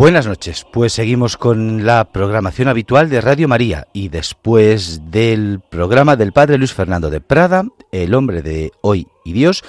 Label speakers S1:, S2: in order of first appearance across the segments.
S1: Buenas noches, pues seguimos con la programación habitual de Radio María y después del programa del Padre Luis Fernando de Prada, El hombre de hoy y Dios,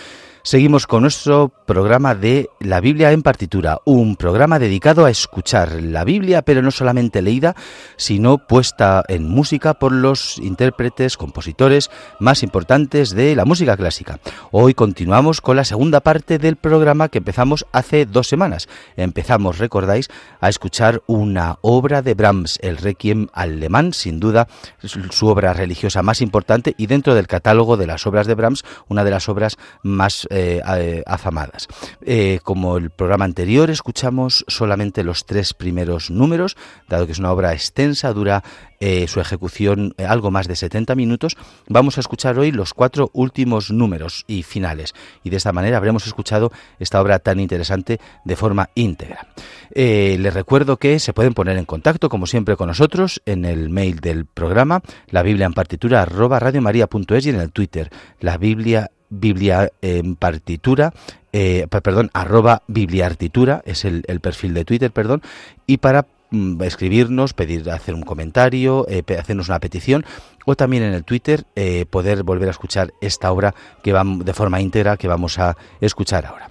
S1: Seguimos con nuestro programa de la Biblia en partitura, un programa dedicado a escuchar la Biblia, pero no solamente leída, sino puesta en música por los intérpretes, compositores más importantes de la música clásica. Hoy continuamos con la segunda parte del programa que empezamos hace dos semanas. Empezamos, recordáis, a escuchar una obra de Brahms, el Requiem alemán, sin duda su obra religiosa más importante y dentro del catálogo de las obras de Brahms, una de las obras más eh, eh. Eh, como el programa anterior, escuchamos solamente los tres primeros números, dado que es una obra extensa, dura su ejecución algo más de 70 minutos, vamos a escuchar hoy los cuatro últimos números y finales. Y de esta manera habremos escuchado esta obra tan interesante de forma íntegra. les recuerdo que se pueden poner en contacto, como siempre, con nosotros en el mail del programa, la Biblia en partitura arroba y en el Twitter, la Biblia Biblia en partitura, eh, perdón, arroba bibliartitura, es el, perfil de Twitter, perdón, y para mm, escribirnos, pedir, hacer un comentario, eh, hacernos una petición, o también en el Twitter eh, poder volver a escuchar esta obra que va de forma íntegra que vamos a escuchar ahora.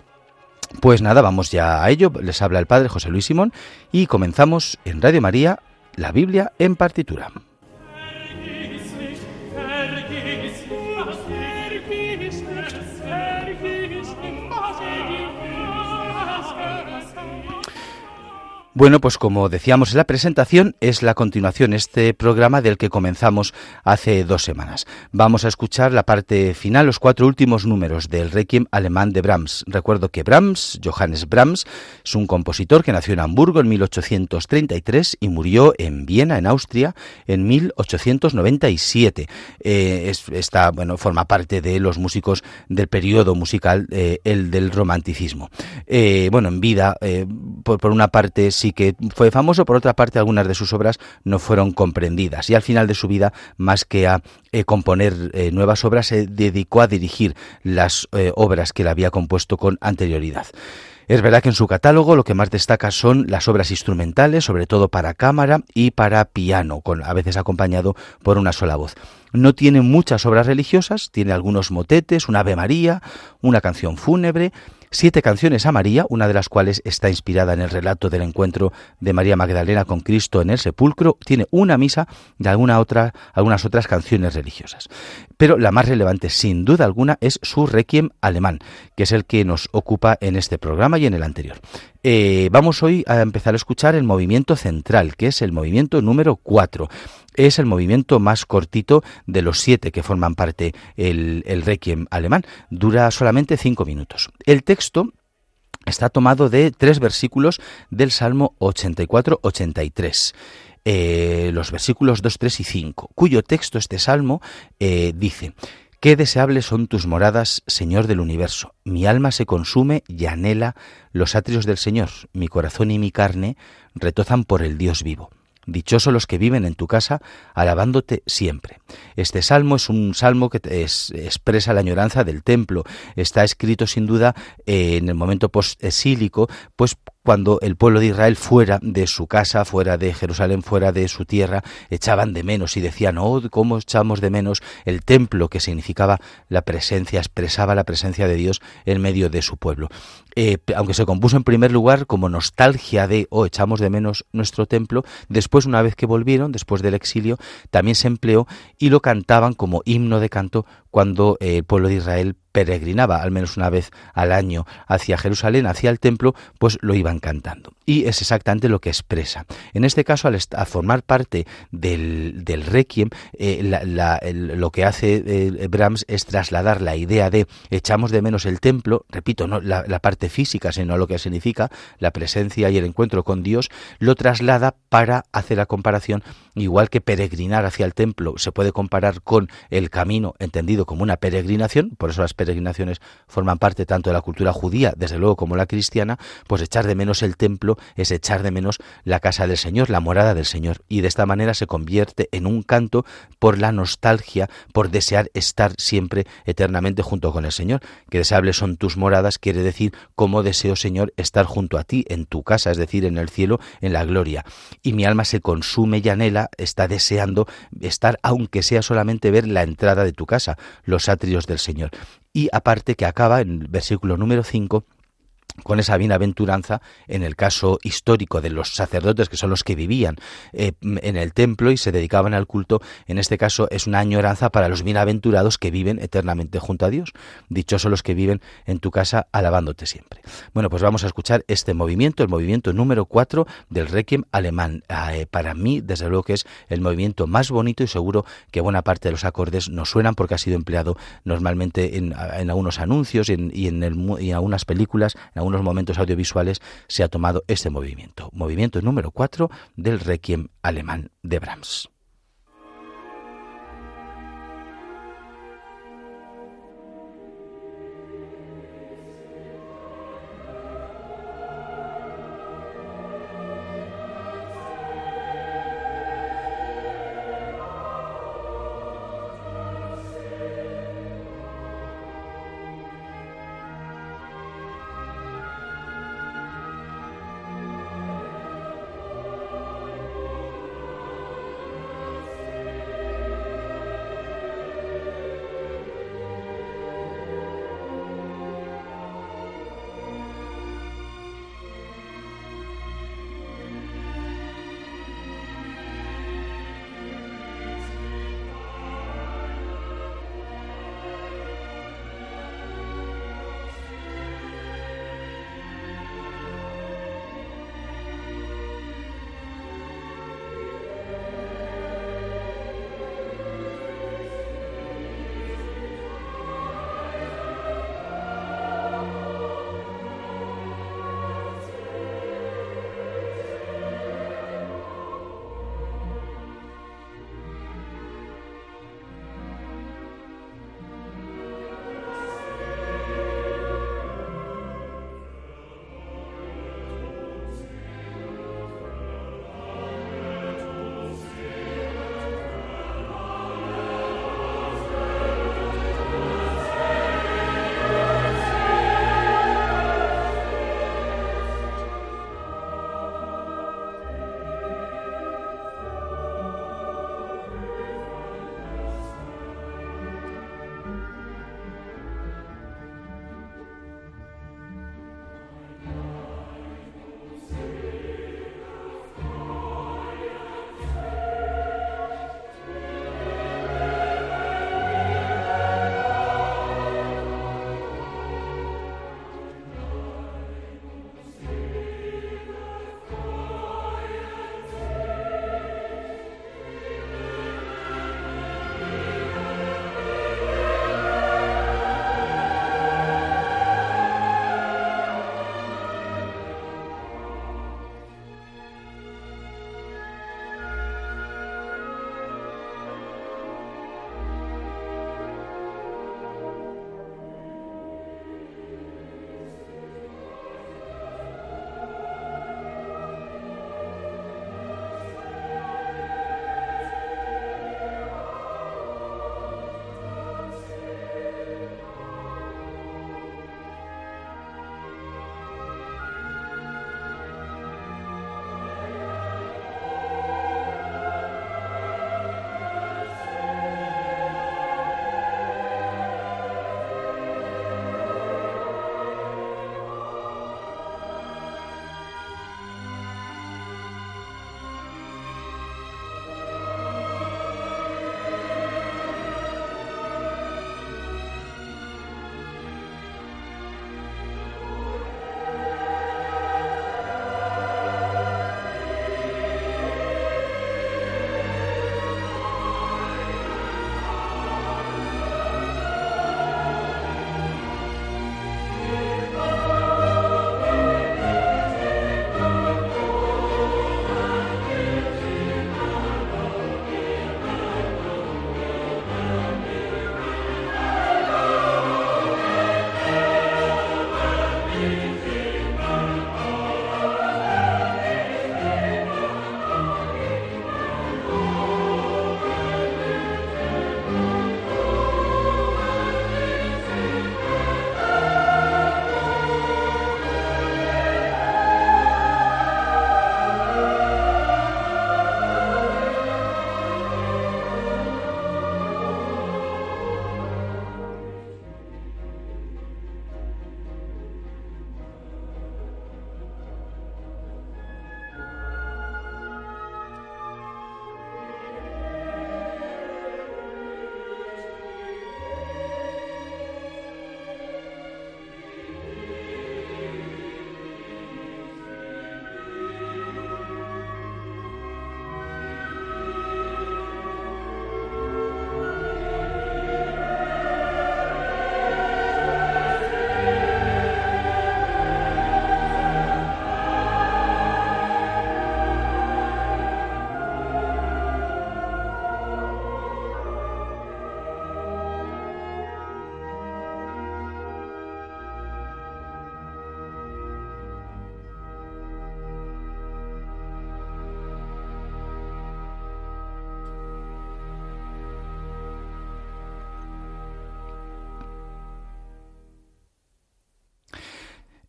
S1: Pues nada, vamos ya a ello. Les habla el Padre José Luis Simón y comenzamos en Radio María, la Biblia en partitura. Bueno, pues como decíamos en la presentación, es la continuación este programa del que comenzamos hace dos semanas. Vamos a escuchar la parte final, los cuatro últimos números del Requiem alemán de Brahms. Recuerdo que Brahms, Johannes Brahms, es un compositor que nació en Hamburgo en 1833 y murió en Viena, en Austria, en 1897. Eh, está, bueno, forma parte de los músicos del periodo musical, eh, el del romanticismo. Eh, bueno, en vida, por, por una parte, sí que fue famoso, por otra parte algunas de sus obras no fueron comprendidas y al final de su vida, más que a eh, componer eh, nuevas obras, se dedicó a dirigir las eh, obras que él había compuesto con anterioridad. Es verdad que en su catálogo lo que más destaca son las obras instrumentales, sobre todo para cámara y para piano, con, a veces acompañado por una sola voz. No tiene muchas obras religiosas, tiene algunos motetes, una Ave María, una canción fúnebre, siete canciones a María, una de las cuales está inspirada en el relato del encuentro de María Magdalena con Cristo en el sepulcro, tiene una misa y alguna otra, algunas otras canciones religiosas. Pero la más relevante, sin duda alguna, es su requiem alemán, que es el que nos ocupa en este programa y en el anterior. Eh, vamos hoy a empezar a escuchar el movimiento central, que es el movimiento número 4 es el movimiento más cortito de los siete que forman parte el, el Requiem alemán. Dura solamente cinco minutos. El texto está tomado de tres versículos del Salmo 84-83. Eh, los versículos 2, 3 y 5, cuyo texto este salmo eh, dice, Qué deseables son tus moradas, Señor del universo. Mi alma se consume y anhela los atrios del Señor. Mi corazón y mi carne retozan por el Dios vivo. Dichosos los que viven en tu casa, alabándote siempre. Este salmo es un salmo que expresa la añoranza del templo. Está escrito sin duda en el momento post-exílico, pues cuando el pueblo de Israel fuera de su casa, fuera de Jerusalén, fuera de su tierra, echaban de menos y decían, oh, ¿cómo echamos de menos el templo que significaba la presencia, expresaba la presencia de Dios en medio de su pueblo? Eh, aunque se compuso en primer lugar como nostalgia de, oh, echamos de menos nuestro templo, después, una vez que volvieron, después del exilio, también se empleó y lo cantaban como himno de canto cuando eh, el pueblo de Israel peregrinaba al menos una vez al año hacia Jerusalén, hacia el templo, pues lo iban cantando. Y es exactamente lo que expresa. En este caso, al, formar parte del, del requiem, eh, lo que hace eh, Brahms es trasladar la idea de echamos de menos el templo, repito, no la, la parte física, sino lo que significa la presencia y el encuentro con Dios, lo traslada para hacer la comparación, igual que peregrinar hacia el templo se puede comparar con el camino entendido como una peregrinación, por eso las peregrinaciones forman parte tanto de la cultura judía, desde luego, como la cristiana, pues echar de menos el templo es echar de menos la casa del Señor, la morada del Señor. Y de esta manera se convierte en un canto por la nostalgia, por desear estar siempre eternamente junto con el Señor. Que deseables son tus moradas, quiere decir cómo deseo, Señor, estar junto a ti, en tu casa, es decir, en el cielo, en la gloria. Y mi alma se consume y anhela, está deseando estar, aunque sea solamente ver la entrada de tu casa, los atrios del Señor. Y aparte que acaba en el versículo número 5 con esa bienaventuranza en el caso histórico de los sacerdotes que son los que vivían eh, en el templo y se dedicaban al culto, en este caso es una añoranza para los bienaventurados que viven eternamente junto a Dios. Dichosos los que viven en tu casa alabándote siempre. Bueno, pues vamos a escuchar este movimiento, el movimiento número 4 del Requiem alemán. Ah, eh, para mí, desde luego que es el movimiento más bonito y seguro que buena parte de los acordes nos suenan porque ha sido empleado normalmente en, algunos anuncios y en, algunas películas, algunos momentos audiovisuales se ha tomado este movimiento, movimiento número 4 del Requiem alemán de Brahms.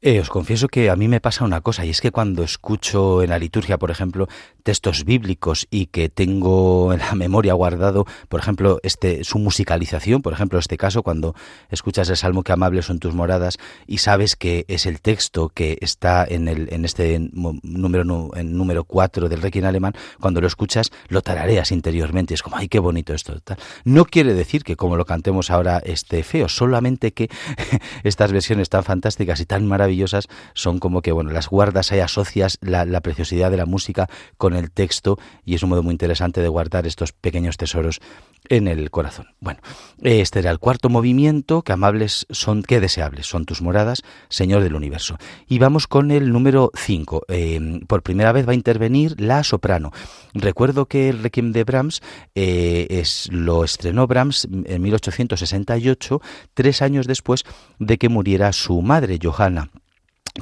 S1: Eh, os confieso que a mí me pasa una cosa, y es que cuando escucho en la liturgia, por ejemplo, textos bíblicos y que tengo en la memoria guardado, por ejemplo, este, su musicalización, por ejemplo, este caso, cuando escuchas el Salmo que amables son tus moradas y sabes que es el texto que está en, el, en este número, en número 4 del Requiem alemán, cuando lo escuchas lo tarareas interiormente, es como, ay, qué bonito esto. No quiere decir que como lo cantemos ahora esté feo, solamente que estas versiones tan fantásticas y tan maravillosas son como que, bueno, las guardas ahí asocias la, preciosidad de la música con el texto y es un modo muy interesante de guardar estos pequeños tesoros en el corazón. Bueno, este era el cuarto movimiento, que amables son, qué deseables son tus moradas, Señor del universo. Y vamos con el número 5. Em, por primera vez va a intervenir la soprano. Recuerdo que el Requiem de Brahms eh, es, lo estrenó Brahms en 1868, tres años después de que muriera su madre, Johanna.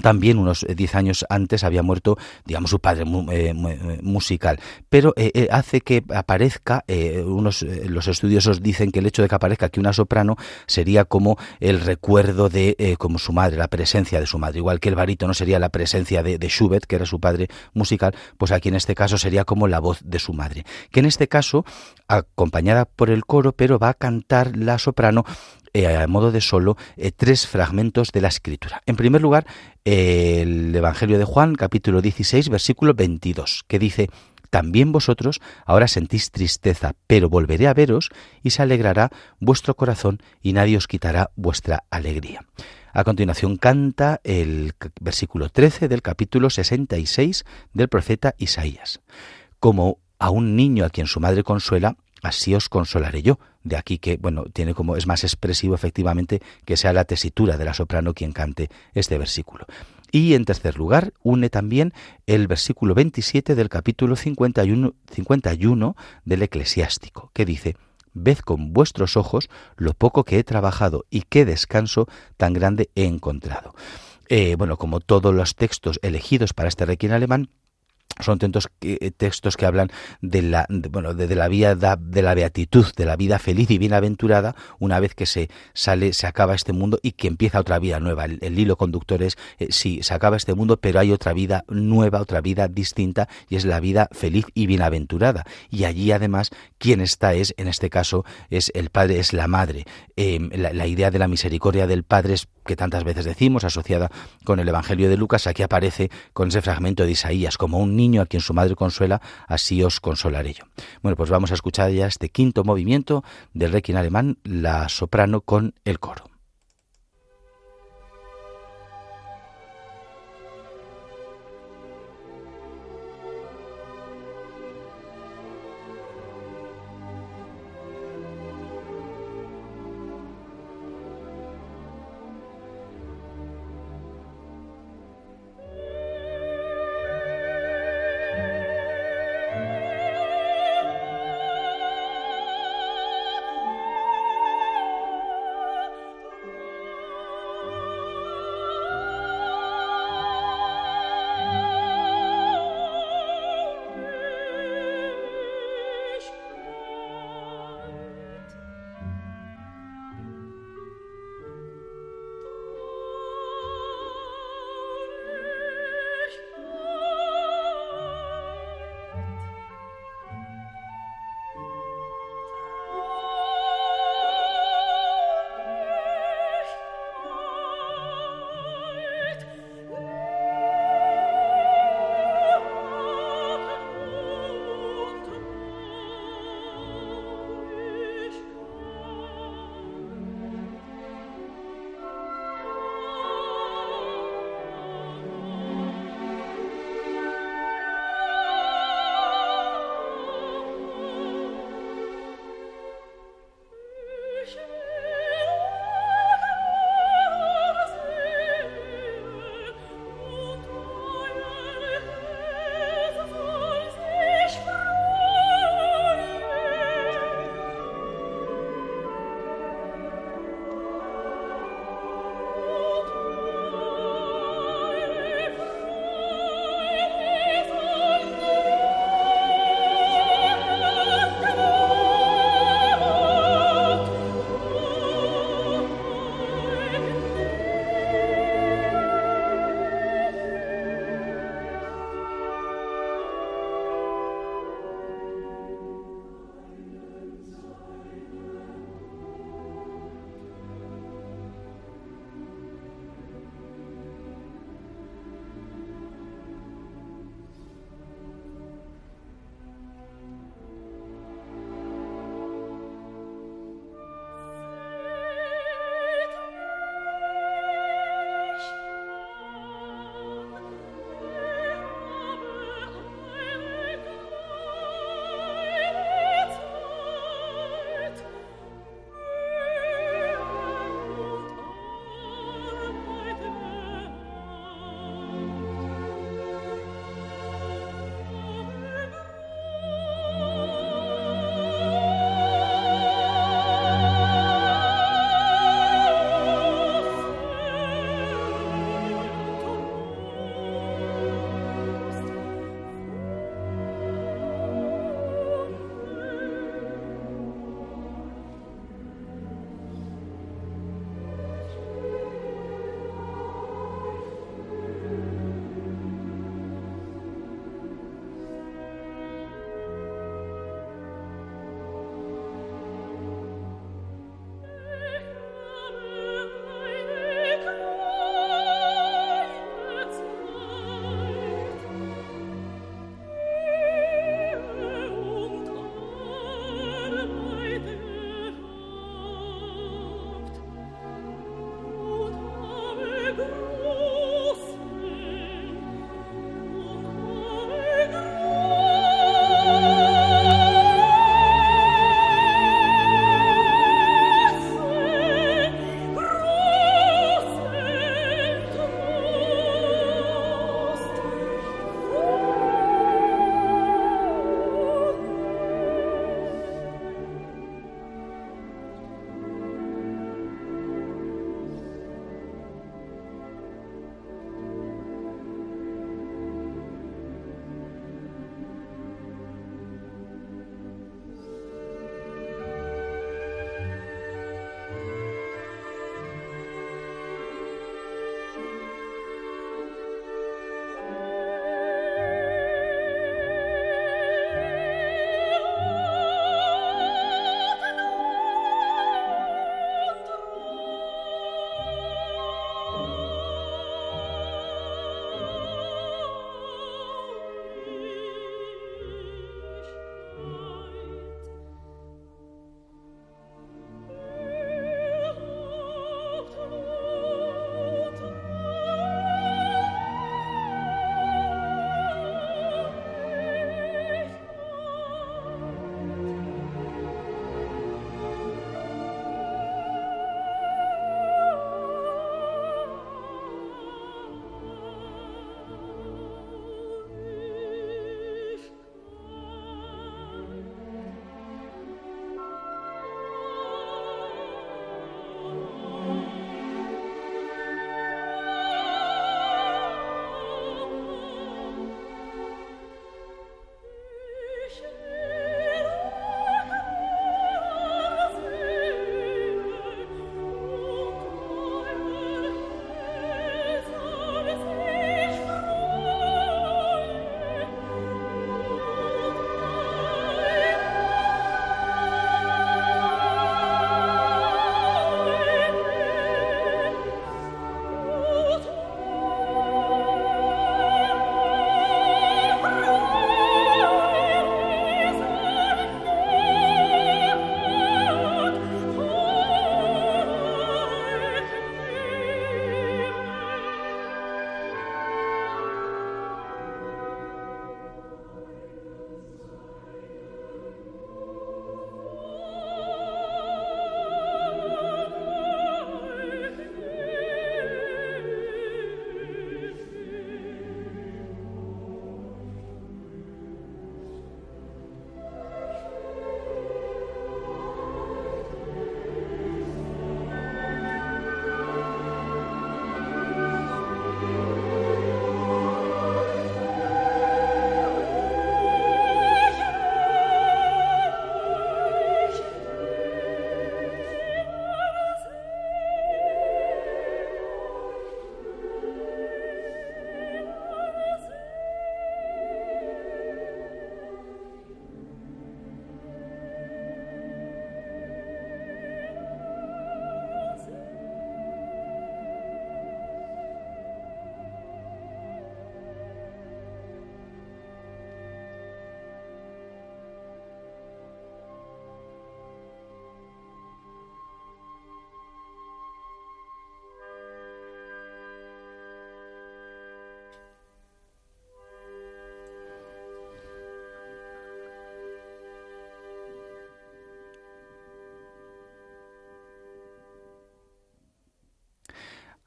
S1: También unos eh, diez años antes había muerto, digamos, su padre eh, eh, musical, pero hace que aparezca, unos los estudiosos dicen que el hecho de que aparezca aquí una soprano sería como el recuerdo de como su madre, la presencia de su madre, igual que el no sería la presencia de, de, Schubert, que era su padre musical, pues aquí en este caso sería como la voz de su madre, que en este caso acompañada por el coro, pero va a cantar la soprano eh, a modo de solo eh, tres fragmentos de la escritura. En primer lugar, el Evangelio de Juan, capítulo 16, versículo 22, que dice, también vosotros ahora sentís tristeza, pero volveré a veros y se alegrará vuestro corazón y nadie os quitará vuestra alegría. A continuación canta el versículo 13 del capítulo 66 del profeta Isaías. Como a un niño a quien su madre consuela, así os consolaré yo. De aquí que, bueno, tiene como, es más expresivo efectivamente que sea la tesitura de la soprano quien cante este versículo. Y en tercer lugar, une también el versículo 27 del capítulo 51, 51 del eclesiástico, que dice, Ved con vuestros ojos lo poco que he trabajado y qué descanso tan grande he encontrado. Eh, bueno, como todos los textos elegidos para este requiem alemán, son eh, textos que hablan de la bueno de, la vida de la beatitud de la vida feliz y bienaventurada una vez que se sale se acaba este mundo y que empieza otra vida nueva. El, hilo conductor es eh, sí se acaba este mundo pero hay otra vida nueva otra vida distinta y es la vida feliz y bienaventurada. Y allí además quien está es en este caso es el padre es la madre. Em, la, idea de la misericordia del padre es que tantas veces decimos asociada con el evangelio de Lucas aquí aparece con ese fragmento de Isaías como un niño a quien su madre consuela, así os consolaré yo. Bueno, pues vamos a escuchar ya este quinto movimiento del Requiem alemán, la soprano con el coro.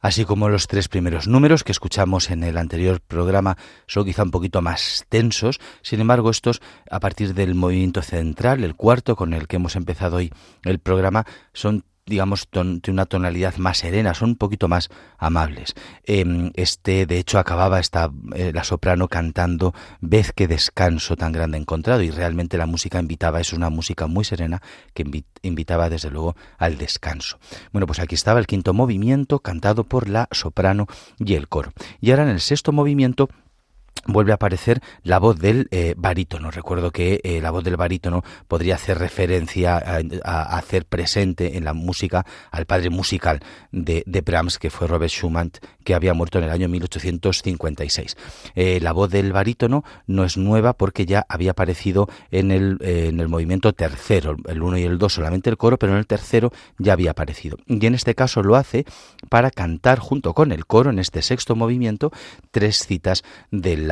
S1: Así como los tres primeros números que escuchamos en el anterior programa son quizá un poquito más tensos, sin embargo estos a partir del movimiento central, el cuarto con el que hemos empezado hoy el programa, son digamos, de una tonalidad más serena, son un poquito más amables. Em, este, de hecho, acababa esta, eh, la soprano cantando Vez que descanso tan grande encontrado y realmente la música invitaba, es una música muy serena que invitaba desde luego al descanso. Bueno, pues aquí estaba el quinto movimiento cantado por la soprano y el coro. Y ahora en el sexto movimiento vuelve a aparecer la voz del eh, barítono. Recuerdo que eh, la voz del barítono podría hacer referencia a, hacer presente en la música al padre musical de, de, Brahms, que fue Robert Schumann, que había muerto en el año 1856. Eh, la voz del barítono no es nueva porque ya había aparecido en el, en el movimiento tercero, el uno y el dos solamente el coro, pero en el tercero ya había aparecido. Y en este caso lo hace para cantar junto con el coro, en este sexto movimiento, tres citas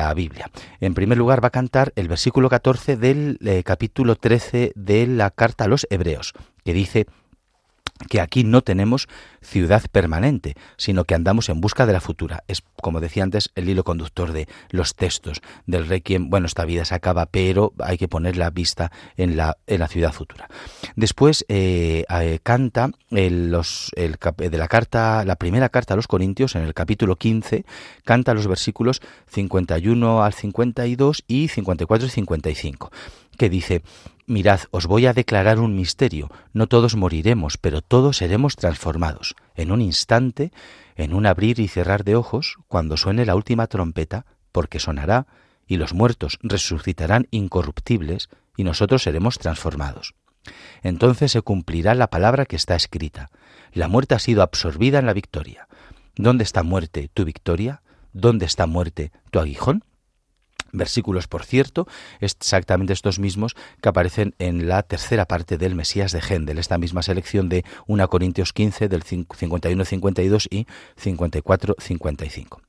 S1: la Biblia. En primer lugar va a cantar el versículo 14 del eh, capítulo 13 de la carta a los Hebreos, que dice que aquí no tenemos ciudad permanente, sino que andamos en busca de la futura. Es, como decía antes, el hilo conductor de los textos del Requiem. Bueno, esta vida se acaba, pero hay que poner la vista en la, en la ciudad futura. Después eh, eh, canta los, el, de la carta, la primera carta a los Corintios, en el capítulo 15, canta los versículos 51 al 52 y 54 y 55, que dice, Mirad, os voy a declarar un misterio. No todos moriremos, pero todos seremos transformados. En un instante, en un abrir y cerrar de ojos, cuando suene la última trompeta, porque sonará, y los muertos resucitarán incorruptibles, y nosotros seremos transformados. Entonces se cumplirá la palabra que está escrita. La muerte ha sido absorbida en la victoria. ¿Dónde está muerte tu victoria? ¿Dónde está muerte tu aguijón? Versículos, por cierto, exactamente estos mismos que aparecen en la tercera parte del Mesías de Gendel, esta misma selección de 1 Corintios 15 del 51-52 y 54-55.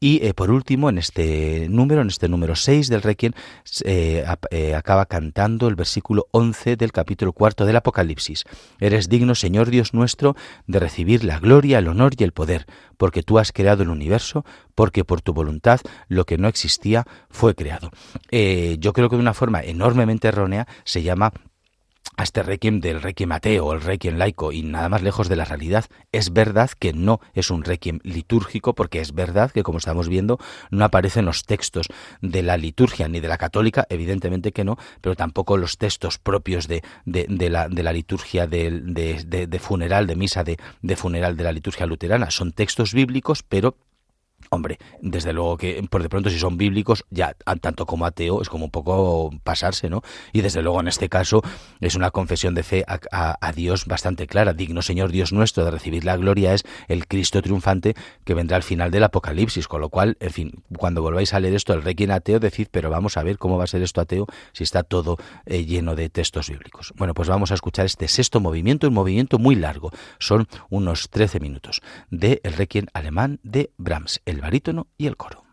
S1: Y eh, por último, en este número, en este número 6 del Requiem, eh, eh, acaba cantando el versículo 11 del capítulo cuarto del Apocalipsis. Eres digno, Señor Dios nuestro, de recibir la gloria, el honor y el poder, porque tú has creado el universo, porque por tu voluntad lo que no existía fue creado. Eh, yo creo que de una forma enormemente errónea se llama a este requiem del requiem ateo el requiem laico y nada más lejos de la realidad. Es verdad que no es un requiem litúrgico porque es verdad que como estamos viendo no aparecen los textos de la liturgia ni de la católica, evidentemente que no, pero tampoco los textos propios de, la, liturgia de, funeral, de misa de funeral de la liturgia luterana. Son textos bíblicos, pero Hombre, desde luego que por de pronto si son bíblicos, ya tanto como ateo es como un poco pasarse, ¿no? Y desde luego en este caso es una confesión de fe a, Dios bastante clara. Digno Señor Dios nuestro de recibir la gloria es el Cristo triunfante que vendrá al final del Apocalipsis. Con lo cual, en fin, cuando volváis a leer esto, el requiem ateo, decid, pero vamos a ver cómo va a ser esto ateo si está todo eh, lleno de textos bíblicos. Bueno, pues vamos a escuchar este sexto movimiento, un movimiento muy largo. Son unos 13 minutos de el requiem alemán de Brahms el barítono y el coro.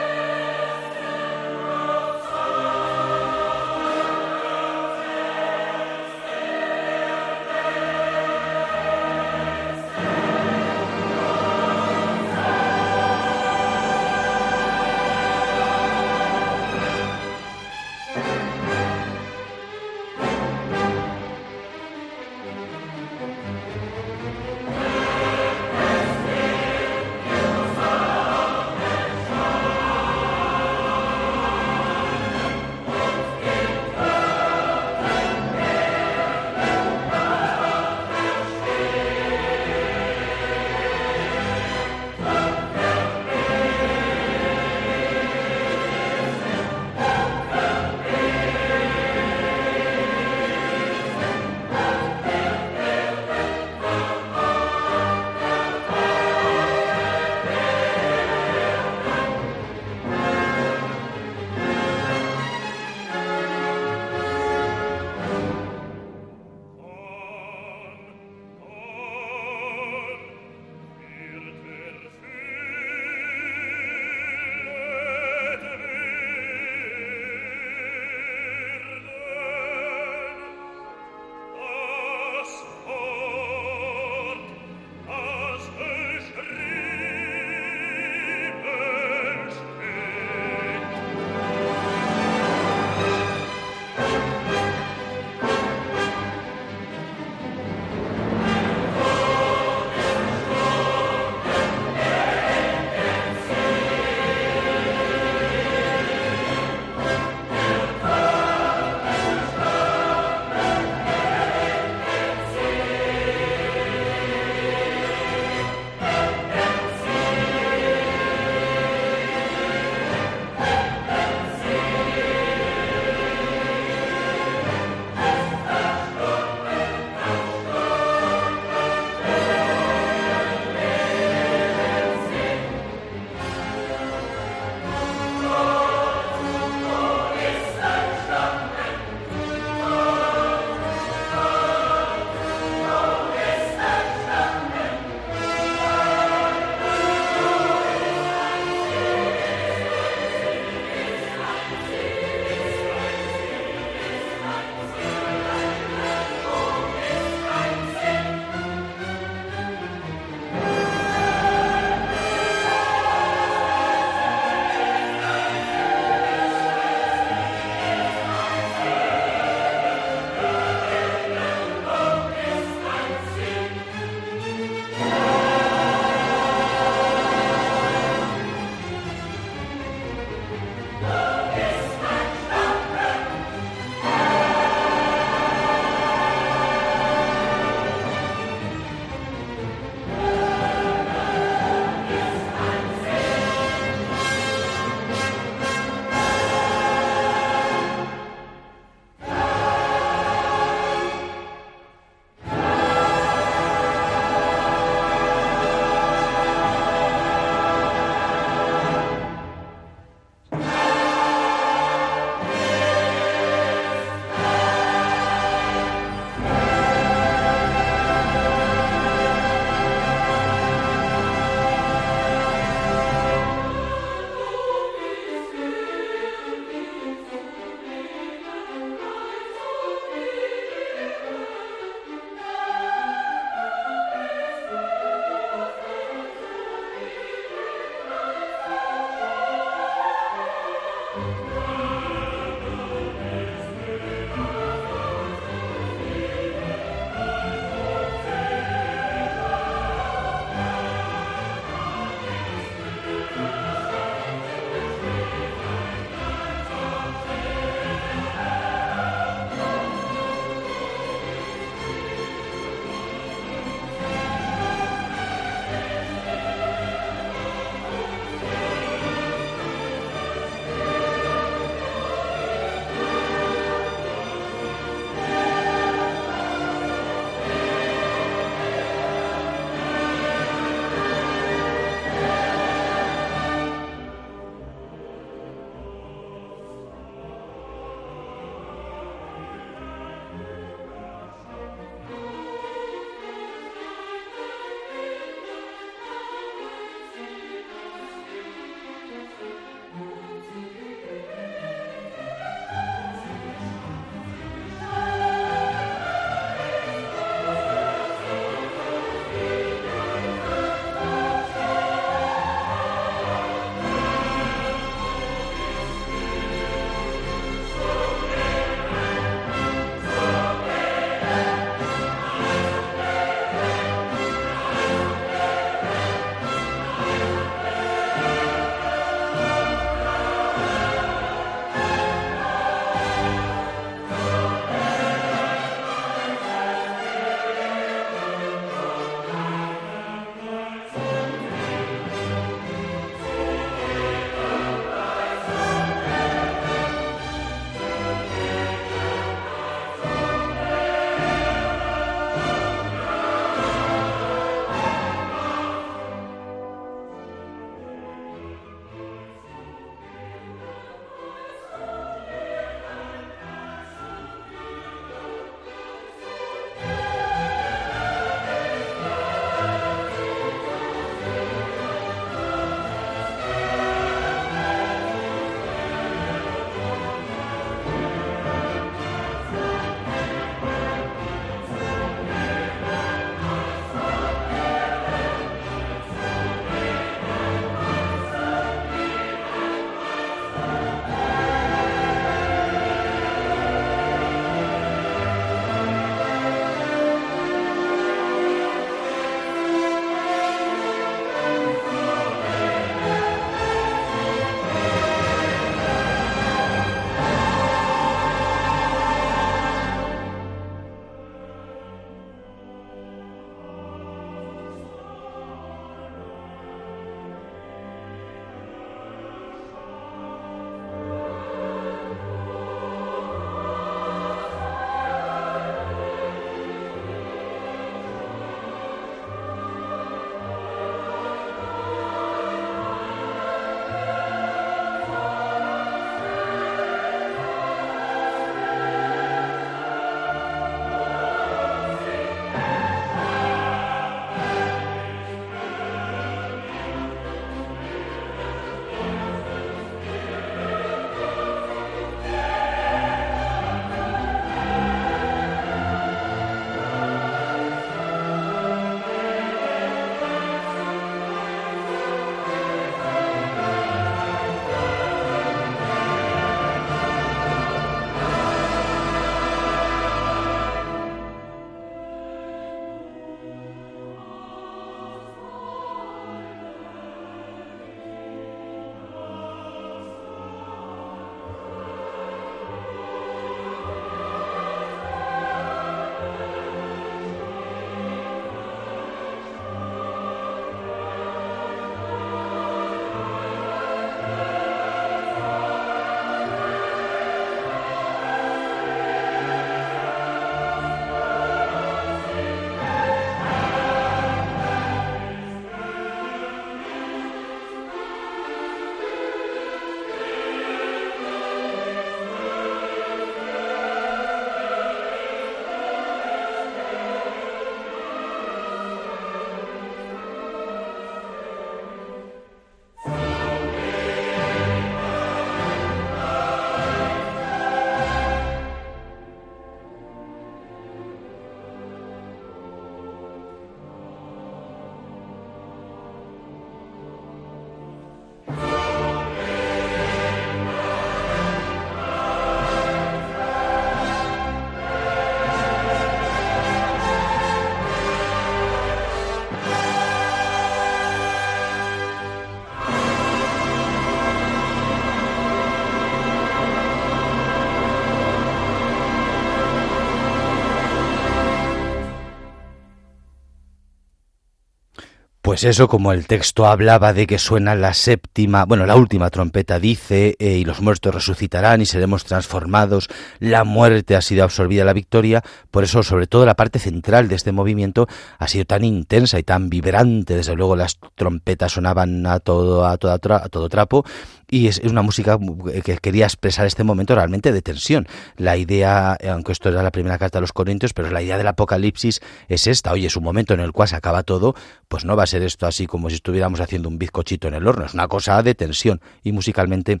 S1: Pues eso, como el texto hablaba de que suena la séptima, bueno, la última trompeta dice, eh, y los muertos resucitarán y seremos transformados, la muerte ha sido absorbida la victoria, por eso sobre todo la parte central de este movimiento ha sido tan intensa y tan vibrante, desde luego las trompetas sonaban a todo, a, toda, a todo trapo, y es, una música que quería expresar este momento realmente de tensión. La idea, aunque esto era la primera carta de los Corintios, pero la idea del Apocalipsis es esta, oye, es un momento en el cual se acaba todo, pues no va a ser esto así como si estuviéramos haciendo un bizcochito en el horno, es una cosa de tensión. Y musicalmente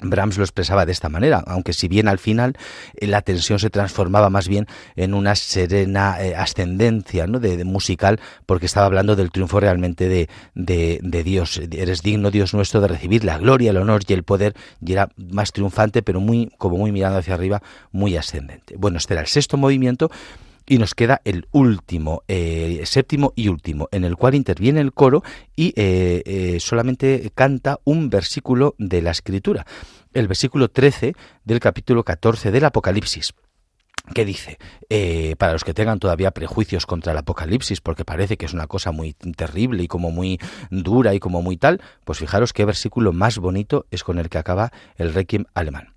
S1: Brahms lo expresaba de esta manera, aunque si bien al final eh, la tensión se transformaba más bien en una serena eh, ascendencia ¿no? de, musical, porque estaba hablando del triunfo realmente de, de, Dios. Eres digno, Dios nuestro, de recibir la gloria, el honor y el poder, y era más triunfante, pero muy, como muy mirando hacia arriba, muy ascendente. Bueno, este era el sexto movimiento y nos queda el último, eh, séptimo y último, en el cual interviene el coro y eh, eh, solamente canta un versículo de la escritura, el versículo 13 del capítulo 14 del Apocalipsis que dice, para los que tengan todavía prejuicios contra el apocalipsis, porque parece que es una cosa muy terrible y como muy dura y como muy tal, pues fijaros qué versículo más bonito es con el que acaba el requiem alemán.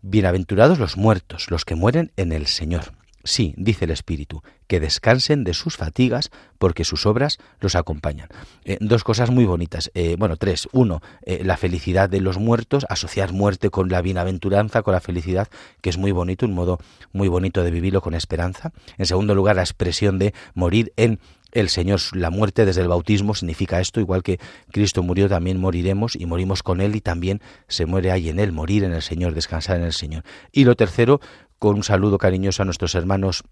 S1: Bienaventurados los muertos, los que mueren en el Señor. Sí, dice el Espíritu, que descansen de sus fatigas porque sus obras los acompañan. Eh, dos cosas muy bonitas. Eh, bueno, tres. Uno, eh, la felicidad de los muertos, asociar muerte con la bienaventuranza, con la felicidad, que es muy bonito, un modo muy bonito de vivirlo con esperanza. En segundo lugar, la expresión de morir en el Señor, la muerte desde el bautismo significa esto, igual que Cristo murió, también moriremos y morimos con Él y también se muere ahí en Él, morir en el Señor, descansar en el Señor. Y lo tercero, con un saludo cariñoso a nuestros hermanos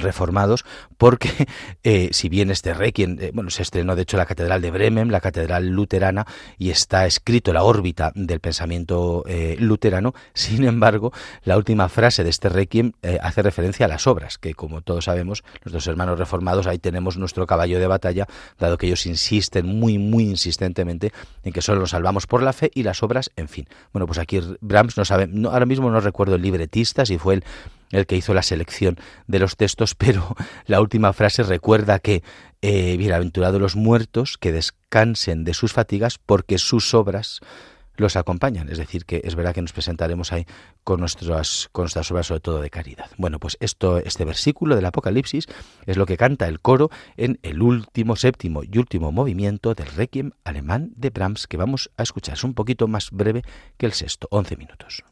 S1: reformados porque eh, si bien este requiem eh, bueno se estrenó de hecho la catedral de Bremen la catedral luterana y está escrito la órbita del pensamiento eh, luterano sin embargo la última frase de este requiem hace referencia a las obras que como todos sabemos nuestros hermanos reformados ahí tenemos nuestro caballo de batalla dado que ellos insisten muy muy insistentemente en que solo nos salvamos por la fe y las obras en fin. Bueno pues aquí Brahms no sabe ahora mismo no recuerdo el libretista si fue el el que hizo la selección de los textos, pero la última frase recuerda que eh, bienaventurados los muertos que descansen de sus fatigas porque sus obras los acompañan. Es decir, que es verdad que nos presentaremos ahí con nuestras, con nuestras obras, sobre todo de caridad. Bueno, pues esto, este versículo del Apocalipsis es lo que canta el coro en el último, séptimo y último movimiento del Requiem alemán de Brahms, que vamos a escuchar. Es un poquito más breve que el sexto, 11 minutos.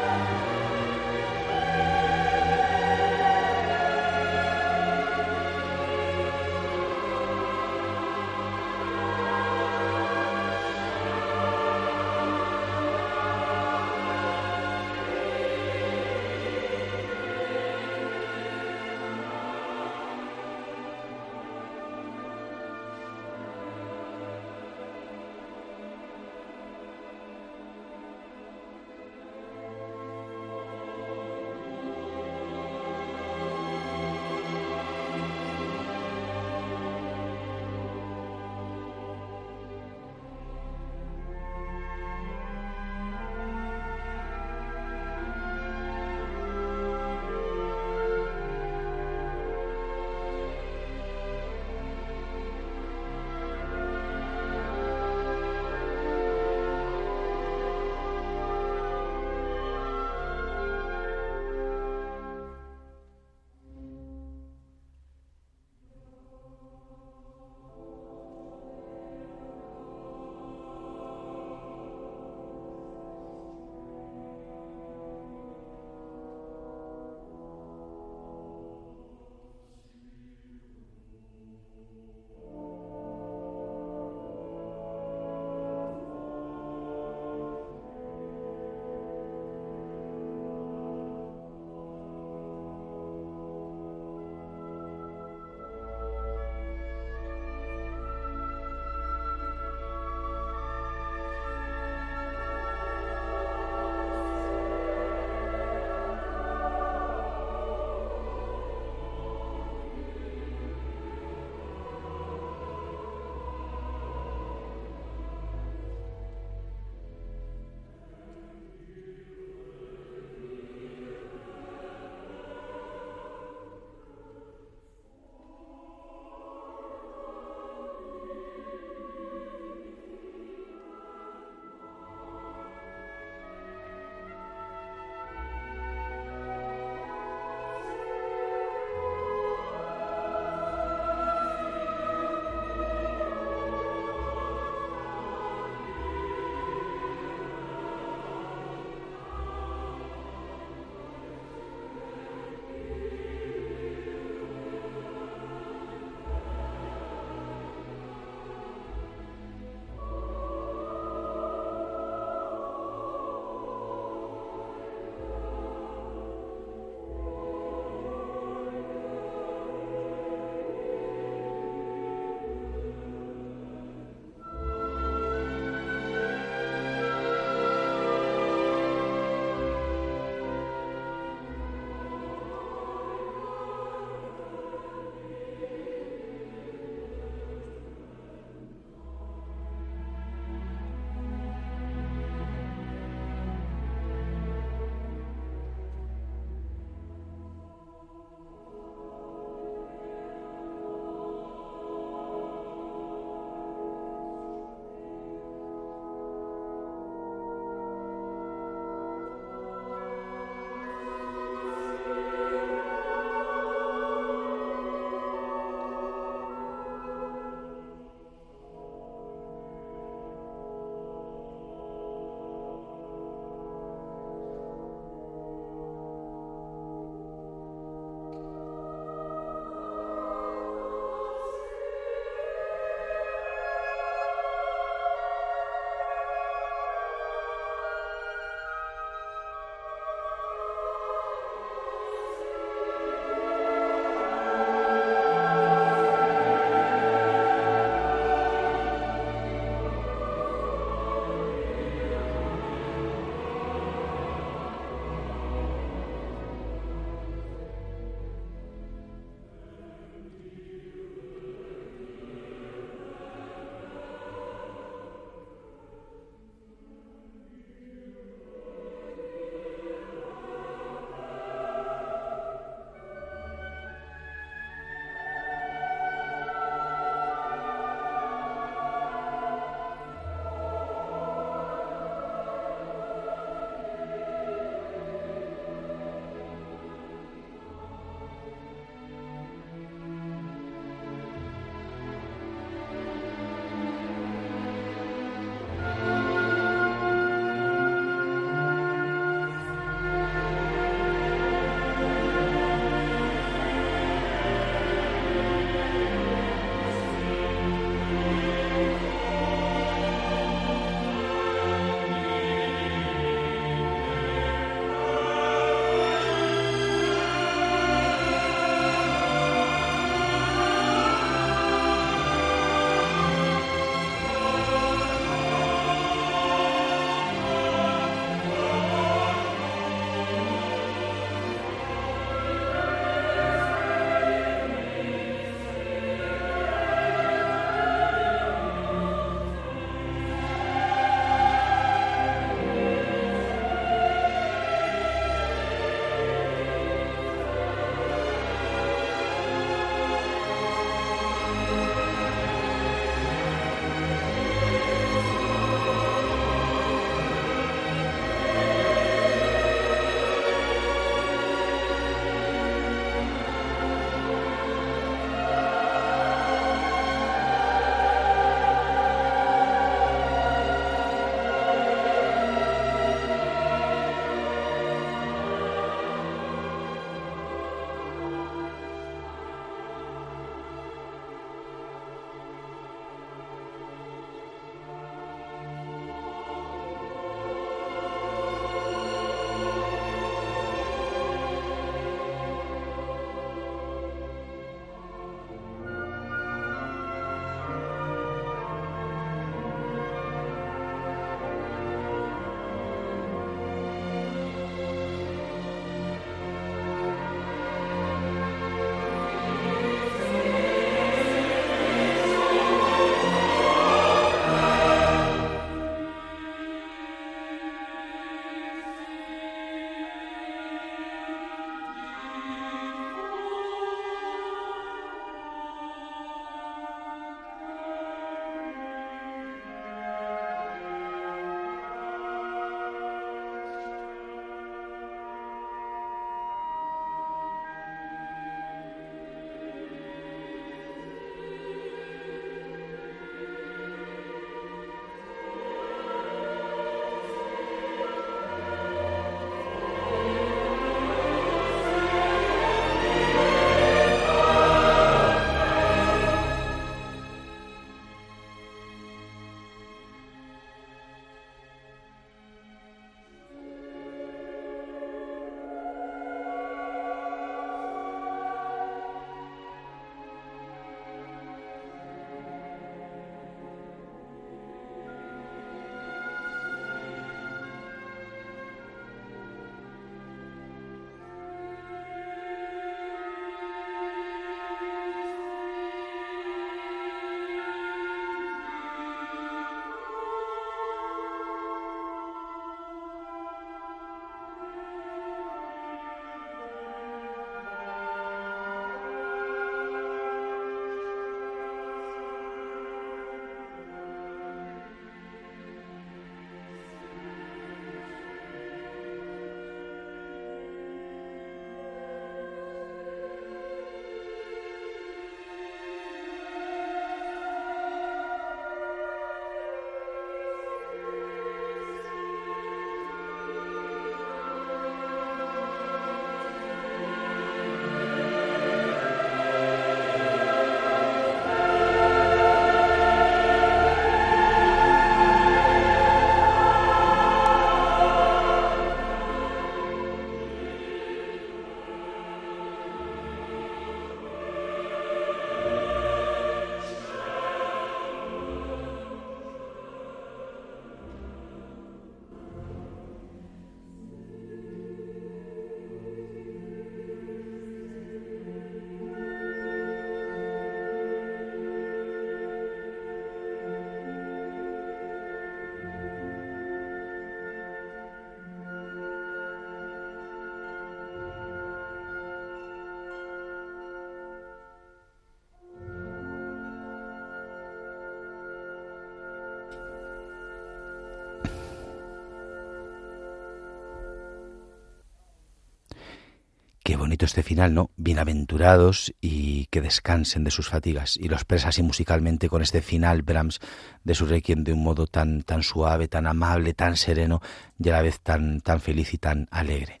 S1: Este final, ¿no? Bienaventurados y que descansen de sus fatigas. Y lo expresa así musicalmente con este final Brahms de su requiem de un modo tan, tan suave, tan amable, tan sereno y a la vez tan, tan feliz y tan alegre.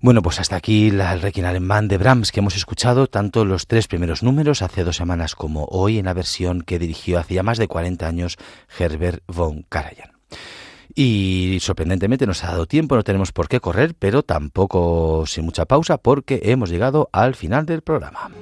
S1: Bueno, pues hasta aquí la, el Requiem alemán de Brahms que hemos escuchado tanto los tres primeros números hace dos semanas como hoy en la versión que dirigió hace ya más de 40 años Herbert von Karajan. Y sorprendentemente nos ha dado tiempo, no tenemos por qué correr, pero tampoco sin mucha pausa porque hemos llegado al final del programa.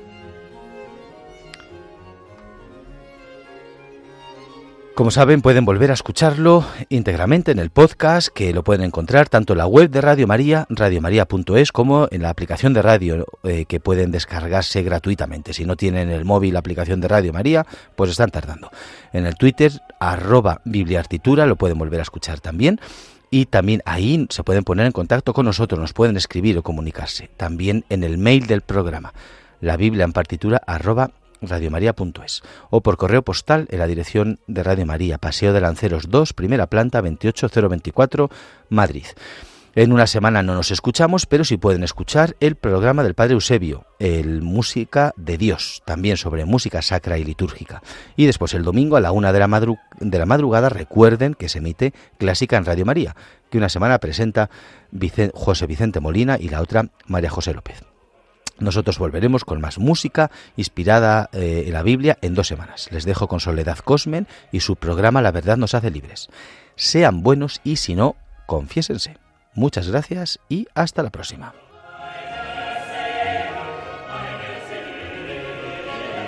S1: Como saben, pueden volver a escucharlo íntegramente en el podcast, que lo pueden encontrar tanto en la web de Radio María, radiomaria.es, como en la aplicación de radio, eh, que pueden descargarse gratuitamente. Si no tienen el móvil la aplicación de Radio María, pues están tardando. En el Twitter, arroba bibliartitura, lo pueden volver a escuchar también. Y también ahí se pueden poner en contacto con nosotros, nos pueden escribir o comunicarse. También en el mail del programa, la Biblia en partitura, arroba radiomaria.es o por correo postal en la dirección de Radio María, Paseo de Lanceros 2, primera planta 28024, Madrid. En una semana no nos escuchamos, pero sí pueden escuchar el programa del Padre Eusebio, el Música de Dios, también sobre música sacra y litúrgica. Y después el domingo a la una de la, de la madrugada recuerden que se emite Clásica en Radio María, que una semana presenta José Vicente Molina y la otra María José López. Nosotros volveremos con más música inspirada eh, en la Biblia en dos semanas. Les dejo con Soledad Cosmen y su programa La verdad nos hace libres. Sean buenos y si no, confiésense. Muchas gracias y hasta la próxima.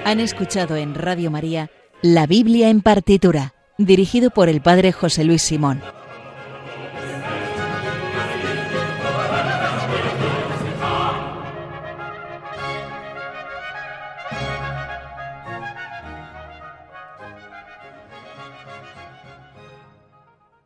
S2: Han escuchado en Radio María La Biblia en partitura, dirigido por el Padre José Luis Simón.